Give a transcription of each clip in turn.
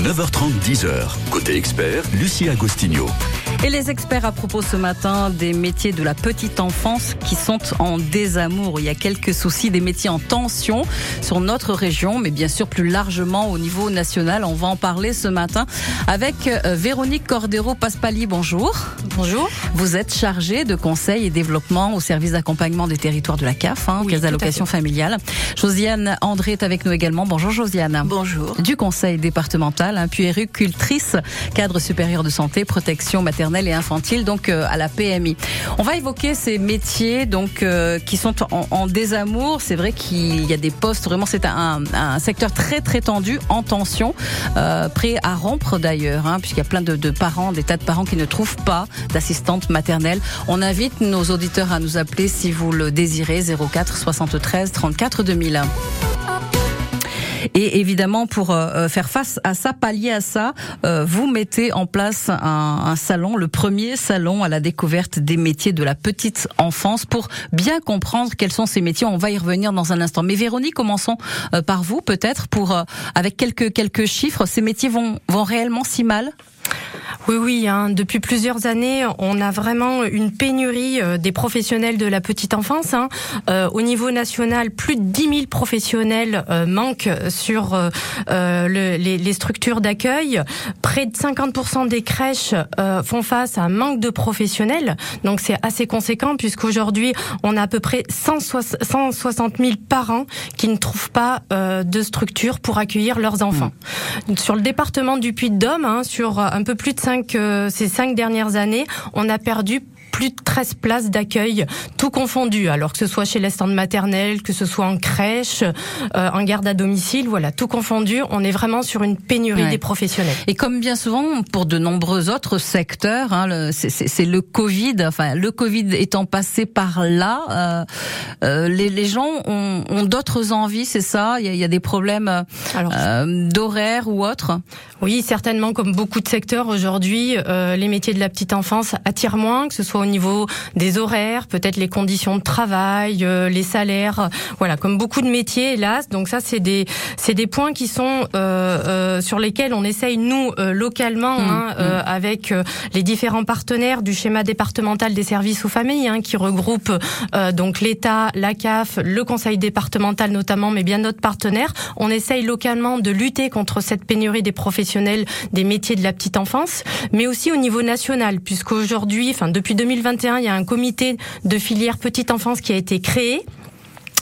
9h30, 10h. Côté expert, Lucie Agostinho. Et les experts à propos ce matin des métiers de la petite enfance qui sont en désamour. Il y a quelques soucis des métiers en tension sur notre région, mais bien sûr plus largement au niveau national. On va en parler ce matin avec euh, Véronique Cordero Paspali. Bonjour. Bonjour. Vous êtes chargée de conseil et développement au service d'accompagnement des territoires de la CAF, hein, Oui, Caisse tout à d'allocation familiale. Josiane André est avec nous également. Bonjour Josiane. Bonjour. Du conseil départemental, hein, puéricultrice, cadre supérieur de santé, protection maternelle et infantile, donc euh, à la PMI. On va évoquer ces métiers donc euh, qui sont en, désamour. C'est vrai qu'il y a des postes vraiment, c'est un, secteur très très tendu, en tension, euh, prêt à rompre d'ailleurs, hein, puisqu'il y a plein de, parents, des tas de parents qui ne trouvent pas d'assistante maternelle. On invite nos auditeurs à nous appeler si vous le désirez 04 73 34 2000. Et évidemment, pour euh, faire face à ça, pallier à ça, euh, vous mettez en place un, salon, le premier salon à la découverte des métiers de la petite enfance, pour bien comprendre quels sont ces métiers. On va y revenir dans un instant. Mais Véronique, commençons euh, par vous, peut-être, pour avec quelques quelques chiffres. Ces métiers vont vont réellement si mal? Oui, oui. Hein. Depuis plusieurs années, on a vraiment une pénurie euh, des professionnels de la petite enfance. Hein. Euh, au niveau national, plus de 10 000 professionnels euh, manquent sur euh, le, les, les, structures d'accueil. Près de 50% des crèches euh, font face à un manque de professionnels. Donc c'est assez conséquent puisqu'aujourd'hui, on a à peu près 160 000 parents qui ne trouvent pas euh, de structure pour accueillir leurs enfants. Mmh. Sur le département du Puy-de-Dôme, hein, sur un peu plus de cinq, euh, ces cinq dernières années, on a perdu plus de 13 places d'accueil, tout confondu. Alors que ce soit chez les stands maternels, que ce soit en crèche, euh, en garde à domicile, voilà, tout confondu. On est vraiment sur une pénurie ouais. des professionnels. Et comme bien souvent pour de nombreux autres secteurs, hein, c'est le Covid. Enfin, le Covid étant passé par là, euh, euh, les, les, gens ont, ont d'autres envies, c'est ça? Il y, a, il y, a, des problèmes euh, d'horaire ou autres. Oui, certainement. Comme beaucoup de secteurs aujourd'hui, euh, les métiers de la petite enfance attirent moins, que ce soit au niveau des horaires, peut-être les conditions de travail, euh, les salaires, voilà, comme beaucoup de métiers, hélas. Donc ça, c'est des c'est des points qui sont euh, euh, sur lesquels on essaye nous localement, mmh, hein, mmh. avec les différents partenaires du schéma départemental des services aux familles, hein, qui regroupe donc l'État, la CAF, le Conseil départemental notamment, mais bien d'autres partenaires. On essaye localement de lutter contre cette pénurie des professionnels des métiers de la petite enfance, mais aussi au niveau national, puisqu'aujourd'hui, enfin depuis 2021, il y a un comité de filière petite enfance qui a été créé.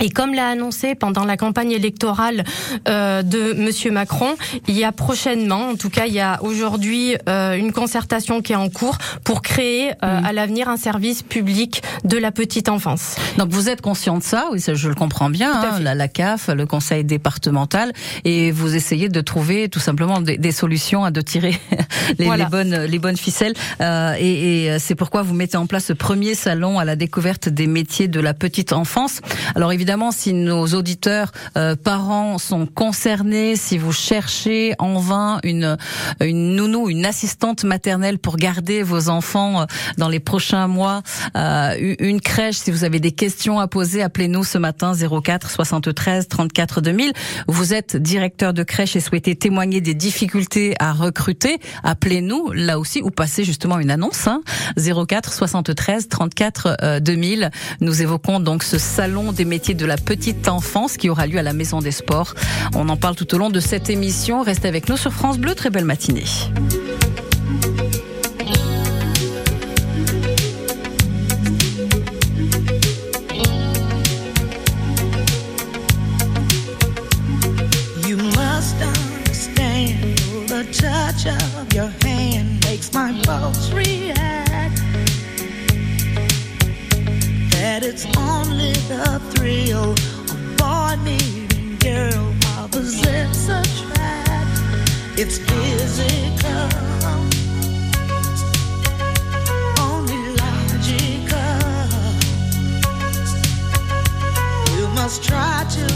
Et comme l'a annoncé pendant la campagne électorale euh, de Monsieur Macron, il y a prochainement, en tout cas il y a aujourd'hui euh, une concertation qui est en cours pour créer euh, mmh. à l'avenir un service public de la petite enfance. Donc vous êtes conscient de ça, oui, ça, je le comprends bien, hein, la, la, CAF, le Conseil départemental, et vous essayez de trouver tout simplement des, des solutions à de tirer les, voilà. les, bonnes les bonnes ficelles. Euh, et, et c'est pourquoi vous mettez en place ce premier salon à la découverte des métiers de la petite enfance. Alors évidemment évidemment, si nos auditeurs euh, parents sont concernés, si vous cherchez en vain une une nounou, une assistante maternelle pour garder vos enfants euh, dans les prochains mois, euh, une crèche, si vous avez des questions à poser, appelez-nous ce matin 04 73 34 2000. Vous êtes directeur de crèche et souhaitez témoigner des difficultés à recruter, appelez-nous là aussi ou passez justement une annonce hein, 04 73 34 2000. Nous évoquons donc ce salon des métiers de la petite enfance qui aura lieu à la Maison des Sports. On en parle tout au long de cette émission. Restez avec nous sur France Bleu. Très belle matinée. It's physical, only logical. You must try to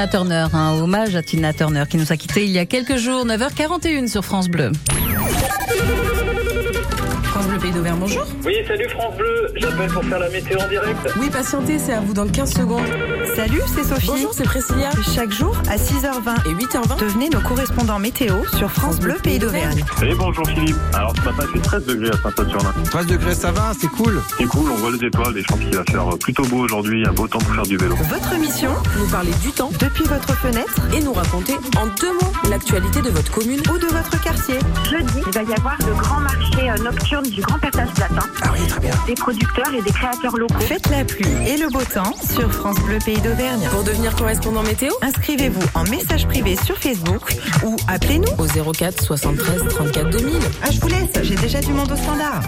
Tina Turner, un hommage à Tina Turner qui nous a quittés il y a quelques jours, 9h41 sur France Bleu. France Bleu Pays d'Auvergne, bonjour. Oui, salut France Bleu, j'appelle pour faire la météo en direct. Oui, patientez, c'est à vous dans 15 secondes. Salut, c'est Sophie. Bonjour, c'est Priscilla. Chaque jour, à 6h20 et 8h20, devenez nos correspondants météo sur France Bleu Pays d'Auvergne. Et bonjour Philippe. Alors ce matin, il fait 13 degrés à Saint-Saturnin. 13 degrés, ça va, c'est cool. C'est cool, on voit les étoiles et je pense qu'il va faire plutôt beau aujourd'hui, un beau temps pour faire du vélo. Votre mission, nous parler du temps depuis votre fenêtre et nous raconter en deux mots l'actualité de votre commune ou de votre quartier. Jeudi, il va y avoir le grand marché euh, nocturne du Grand Passage Latin. Ah oui, très bien. Des producteurs et des créateurs locaux. Faites la pluie et le beau temps sur France Bleu Pays d'Auvergne. Pour devenir correspondant météo, inscrivez-vous en message privé sur Facebook ou appelez-nous au 04 73 34 2000. Ah, je vous laisse, j'ai déjà du monde au standard.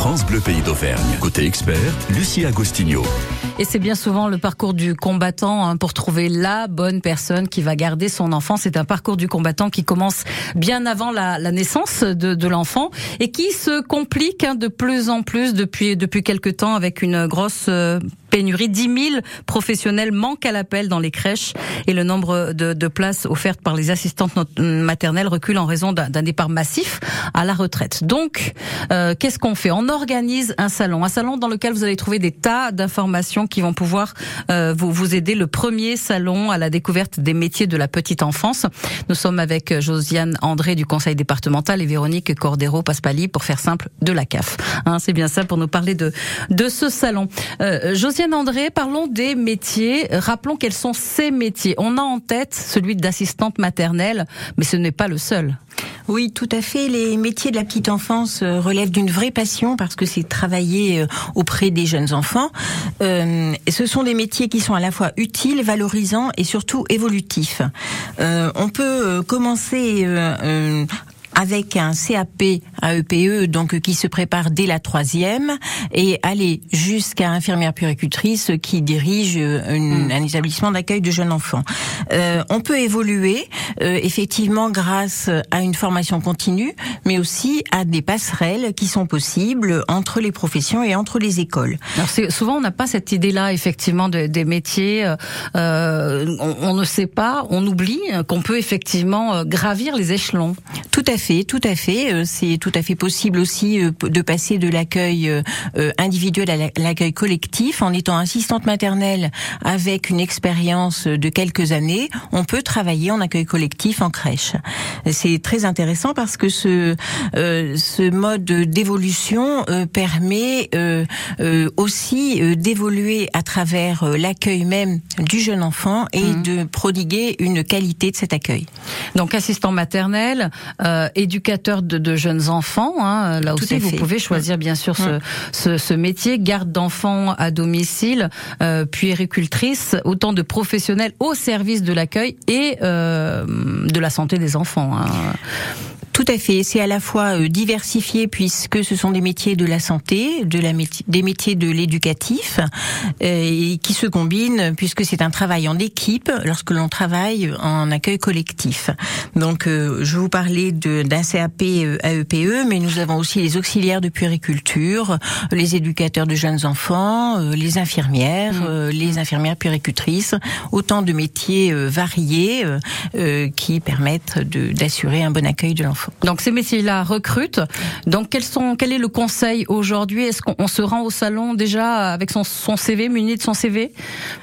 France Bleu Pays d'Auvergne. Côté expert, Lucie Agostinho. Et c'est bien souvent le parcours du combattant hein, pour trouver la bonne personne qui va garder son enfant. C'est un parcours du combattant qui commence bien avant la, naissance de, l'enfant et qui se complique hein, de plus en plus depuis depuis quelques temps avec une grosse euh, pénurie. 10 000 professionnels manquent à l'appel dans les crèches et le nombre de, de, places offertes par les assistantes maternelles recule en raison d'un départ massif à la retraite. Donc, euh, qu'est-ce qu'on fait? On organise un salon, un salon dans lequel vous allez trouver des tas d'informations qui vont pouvoir euh, vous, vous aider. Le premier salon à la découverte des métiers de la petite enfance. Nous sommes avec Josiane André du conseil départemental et Véronique Cordero Paspali, pour faire simple, de la CAF. Hein, C'est bien ça pour nous parler de, de ce salon. Euh, André, parlons des métiers. Rappelons quels sont ces métiers. On a en tête celui d'assistante maternelle, mais ce n'est pas le seul. Oui, tout à fait. Les métiers de la petite enfance euh, relèvent d'une vraie passion parce que c'est travailler euh, auprès des jeunes enfants. Euh, ce sont des métiers qui sont à la fois utiles, valorisants et surtout évolutifs. Euh, on peut commencer euh, avec un CAP AEPE, e, donc qui se prépare dès la troisième, et aller jusqu'à infirmière puricultrice qui dirige une, mmh. un établissement d'accueil de jeunes enfants. Euh, on peut évoluer euh, effectivement grâce à une formation continue, mais aussi à des passerelles qui sont possibles entre les professions et entre les écoles. Alors souvent on n'a pas cette idée-là effectivement de, des métiers. Euh, on, on, ne sait pas, on oublie qu'on peut effectivement gravir les échelons. Tout à fait fait, tout à fait. C'est tout à fait possible aussi de passer de l'accueil individuel à l'accueil collectif en étant assistante maternelle avec une expérience de quelques années. On peut travailler en accueil collectif en crèche. C'est très intéressant parce que ce ce mode d'évolution permet aussi d'évoluer à travers l'accueil même du jeune enfant et mmh. de prodiguer une qualité de cet accueil. Donc assistant maternel, euh, éducateur de, de, jeunes enfants, hein, là aussi vous pouvez choisir bien sûr ce, ce, ce métier, garde d'enfants à domicile, euh, puéricultrice, autant de professionnels au service de l'accueil et euh, de la santé des enfants. Hein. Tout à fait. C'est à la fois euh, diversifié puisque ce sont des métiers de la santé, de la des métiers de l'éducatif, euh, et qui se combinent puisque c'est un travail en équipe lorsque l'on travaille en accueil collectif. Donc, euh, je vous parlais d'un CAP AEPE, e, mais nous avons aussi les auxiliaires de puériculture, les éducateurs de jeunes enfants, les infirmières, mmh. les infirmières puéricultrices, autant de métiers variés qui permettent d'assurer un bon accueil de l'enfant. Donc ces métiers-là recrutent. Donc quels sont, quel est le conseil aujourd'hui? Est-ce qu'on se rend au salon déjà avec son, son CV, muni de son CV,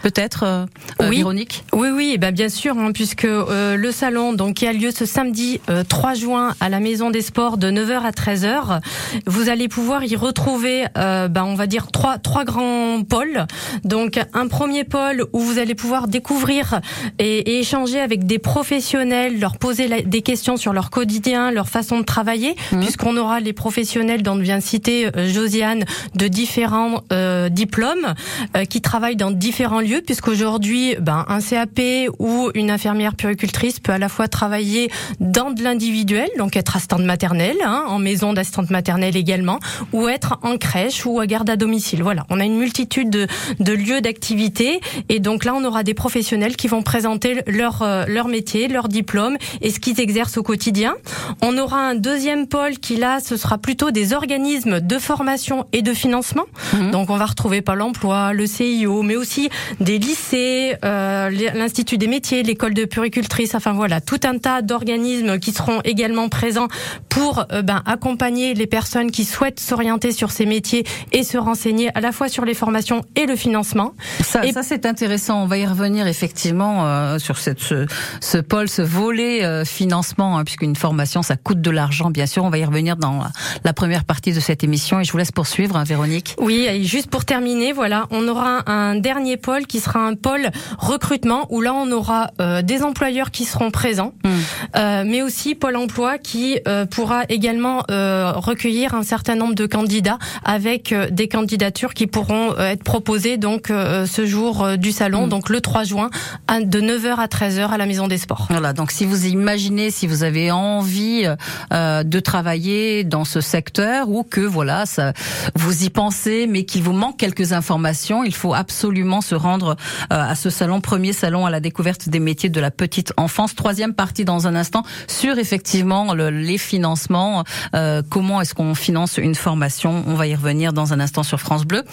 peut-être, euh, euh, oui. Véronique? Oui, oui, eh ben bien sûr, hein, puisque euh, le salon donc qui a lieu ce samedi 3 juin à la Maison des Sports de 9h à 13h, vous allez pouvoir y retrouver, ben, on va dire trois trois grands pôles. Donc un premier pôle où vous allez pouvoir découvrir et, et échanger avec des professionnels, leur poser des questions sur leur quotidien leur façon de travailler, mmh. puisqu'on aura les professionnels dont vient citer euh, Josiane de différents euh, diplômes euh, qui travaillent dans différents lieux, puisqu'aujourd'hui, ben, un CAP ou une infirmière puricultrice peut à la fois travailler dans de l'individuel, donc être assistante maternelle, hein, en maison d'assistante maternelle également, ou être en crèche ou à garde à domicile. Voilà, on a une multitude de, de lieux d'activité, et donc là, on aura des professionnels qui vont présenter leur leur métier, leur diplôme et ce qu'ils exercent au quotidien. On aura un deuxième pôle qui là, ce sera plutôt des organismes de formation et de financement. Mhm. Donc on va retrouver Pôle Emploi, le CIO, mais aussi des lycées, euh, l'Institut des métiers, l'école de puricultrice. Enfin voilà, tout un tas d'organismes qui seront également présents pour euh, ben, accompagner les personnes qui souhaitent s'orienter sur ces métiers et se renseigner à la fois sur les formations et le financement. Ça, ça c'est intéressant. On va y revenir effectivement euh, sur cette, ce, ce pôle, ce volet euh, financement, hein, puisqu'une formation ça coûte de l'argent, bien sûr. On va y revenir dans la première partie de cette émission et je vous laisse poursuivre, hein, Véronique. Oui, et juste pour terminer, voilà, on aura un dernier pôle qui sera un pôle recrutement où là on aura euh, des employeurs qui seront présents, hmm. euh, mais aussi Pôle Emploi qui euh, pourra également recueillir un certain nombre de candidats avec des candidatures qui pourront être proposées donc ce jour du salon, hmm. donc le 3 juin, de 9h à 13h à la Maison des Sports. Voilà, donc si vous imaginez, si vous avez envie euh, de travailler dans ce secteur ou que voilà, ça, vous y pensez, mais qu'il vous manque quelques informations, il faut absolument se rendre euh, à ce salon, premier salon à la découverte des métiers de la petite enfance. Troisième partie dans un instant sur effectivement les financements. Euh, comment est-ce qu'on finance une formation On va y revenir dans un instant sur France Bleu.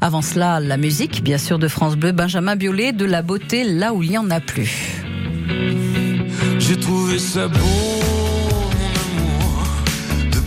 Avant cela, la musique, bien sûr, de France Bleu. Benjamin Biolay, de la beauté là où il n'y en a plus. J'ai trouvé ça beau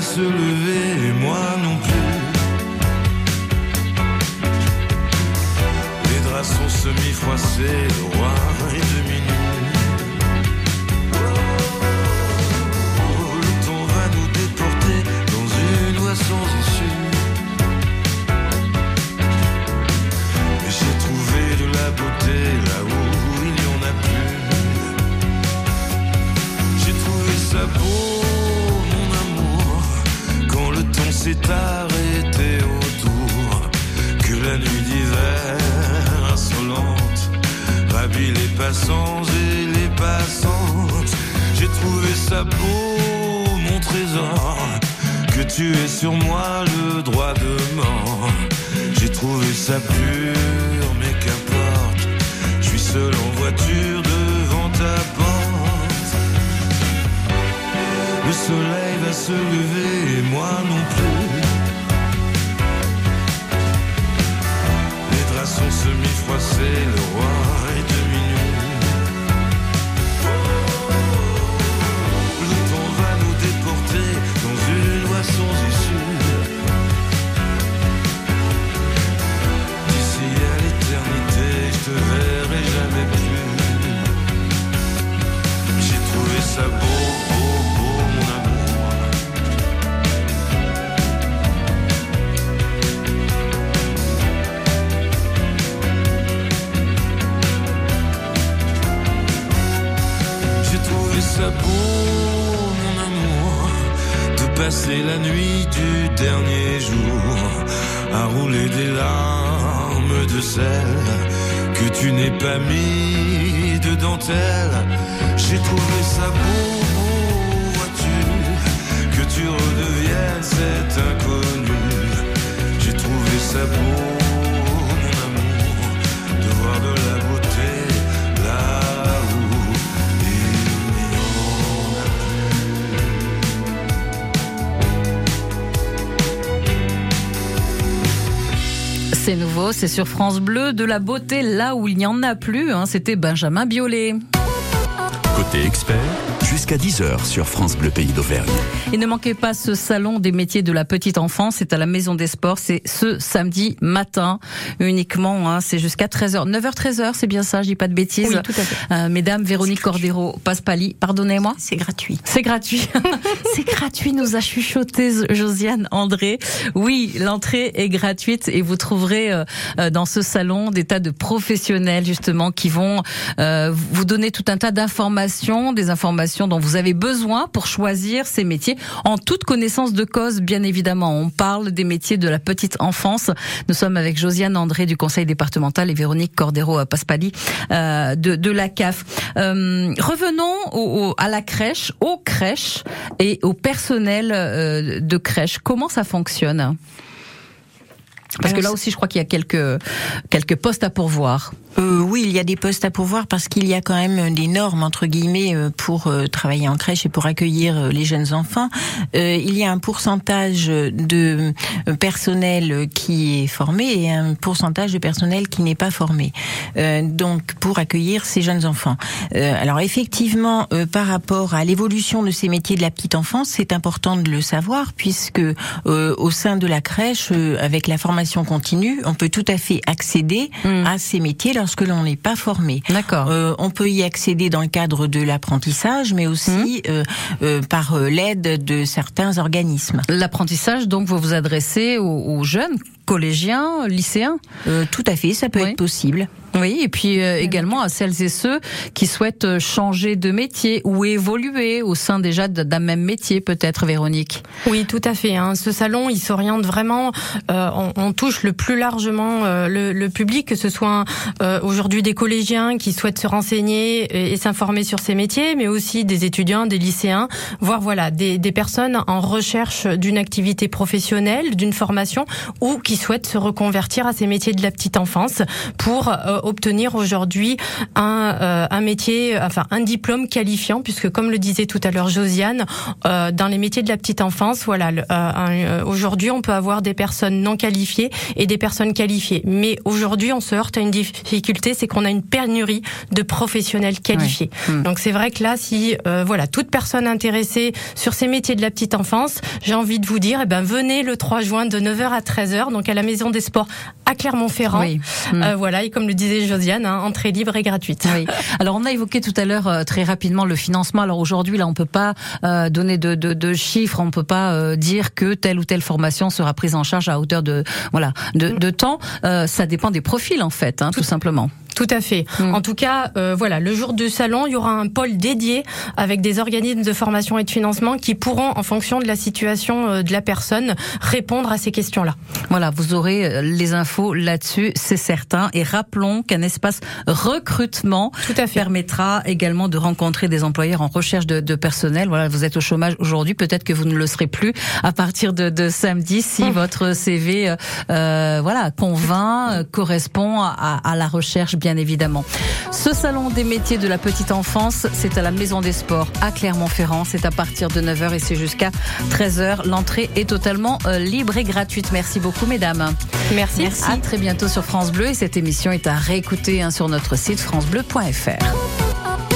se lever et moi non plus. Les draps sont semi-froissés, roi et s'est arrêté autour que la nuit d'hiver insolente ravit les passants et les passantes. J'ai trouvé ça beau, mon trésor, que tu aies sur moi le droit de mort. J'ai trouvé ça pur, mais qu'importe. Je suis seul en voiture devant ta porte. Le soleil va se lever et moi non plus. Trouvé ça beau, mon amour, de passer la nuit du dernier jour à rouler des larmes de sel que tu n'es pas mis de dentelle. J'ai trouvé ça beau, vois-tu, que tu redeviennes cet inconnu. J'ai trouvé ça beau, C'est nouveau, c'est sur France Bleu, de la beauté là où il n'y en a plus. hein. C'était Benjamin Biolay. Côté expert, jusqu'à 10h sur France Bleu Pays d'Auvergne. Et ne manquez pas ce salon des métiers de la petite enfance. C'est à la Maison des Sports. C'est ce samedi matin uniquement. hein. C'est jusqu'à 13h. 9h, 13h, c'est bien ça, je dis pas de bêtises. Oui, tout à fait. Euh, mesdames, Véronique Cordero, Paspali, pardonnez-moi. C'est gratuit. C'est gratuit. c'est gratuit, nous a chuchoté Josiane André. Oui, l'entrée est gratuite et vous trouverez euh, euh, dans ce salon des tas de professionnels justement qui vont euh, vous donner tout un tas d'informations, des informations dont vous avez besoin pour choisir ces métiers en toute connaissance de cause, bien évidemment. On parle des métiers de la petite enfance. Nous sommes avec Josiane André du Conseil départemental et Véronique Cordero Paspali euh, de, de la CAF. Euh, revenons au- au- à la crèche, aux crèches et au personnel euh, de crèche. Comment ça fonctionne? Parce que là aussi, je crois qu'il y a quelques quelques postes à pourvoir. Euh, oui, il y a des postes à pourvoir parce qu'il y a quand même des normes entre guillemets euh, pour euh, travailler en crèche et pour accueillir euh, les jeunes enfants. Euh, il y a un pourcentage de personnel qui est formé et un pourcentage de personnel qui n'est pas formé. Euh, donc pour accueillir ces jeunes enfants. Euh, alors effectivement, euh, par rapport à l'évolution de ces métiers de la petite enfance, c'est important de le savoir puisque euh, au sein de la crèche, euh, avec la formation continue, on peut tout à fait accéder à ces métiers lorsque l'on n'est pas formé. D'accord. Euh, on peut y accéder dans le cadre de l'apprentissage, mais aussi euh, euh, par l'aide de certains organismes. L'apprentissage, donc, vous vous adressez aux, aux jeunes collégiens, lycéens Euh, tout à fait, ça peut Oui. être possible. Oui, et puis euh, également à celles et ceux qui souhaitent euh, changer de métier ou évoluer au sein déjà d'un même métier, peut-être, Véronique. Oui, tout à fait. hein. Ce salon, il s'oriente vraiment. euh, on, on touche le plus largement euh, le, le public, que ce soit euh, aujourd'hui des collégiens qui souhaitent se renseigner et, et s'informer sur ces métiers, mais aussi des étudiants, des lycéens, voire voilà des, des personnes en recherche d'une activité professionnelle, d'une formation, ou qui souhaitent se reconvertir à ces métiers de la petite enfance pour euh, obtenir aujourd'hui un, euh, un métier, enfin un diplôme qualifiant, puisque comme le disait tout à l'heure Josiane, euh, dans les métiers de la petite enfance, voilà, euh, euh, aujourd'hui on peut avoir des personnes non qualifiées et des personnes qualifiées. Mais aujourd'hui on se heurte à une difficulté, c'est qu'on a une pénurie de professionnels qualifiés. Hmm. Donc c'est vrai que là, si euh, voilà toute personne intéressée sur ces métiers de la petite enfance, j'ai envie de vous dire, eh ben venez le 3 juin de 9h à 13h, donc à la Maison des Sports à Clermont-Ferrand. Oui. Hmm. Euh, voilà, et comme le disait Josiane, hein, entrée libre et gratuite. Oui. Alors on a évoqué tout à l'heure euh, très rapidement le financement. Alors aujourd'hui là on peut pas euh, donner de, de, de chiffres, on peut pas euh, dire que telle ou telle formation sera prise en charge à hauteur de voilà de, de temps. Euh, ça dépend des profils en fait, hein, tout simplement. Tout à fait. Mm. En tout cas, euh, voilà, le jour du salon, il y aura un pôle dédié avec des organismes de formation et de financement qui pourront, en fonction de la situation euh, de la personne, répondre à ces questions-là. Voilà, vous aurez euh, les infos là-dessus, c'est certain. Et rappelons qu'un espace recrutement Tout à fait. permettra également de rencontrer des employeurs en recherche de, de personnel. Voilà, vous êtes au chômage aujourd'hui, peut-être que vous ne le serez plus à partir de, de samedi si mmh. votre CV, euh, voilà, convainc, correspond à, à la recherche, bien évidemment. Ce salon des métiers de la petite enfance, c'est à la Maison des Sports à Clermont-Ferrand. C'est à partir de 9h et c'est jusqu'à 13h. L'entrée est totalement euh, libre et gratuite. Merci beaucoup, mesdames. Merci. Merci. À très bientôt sur France Bleu. Et cette émission est à réécouter hein, sur notre site francebleu.fr.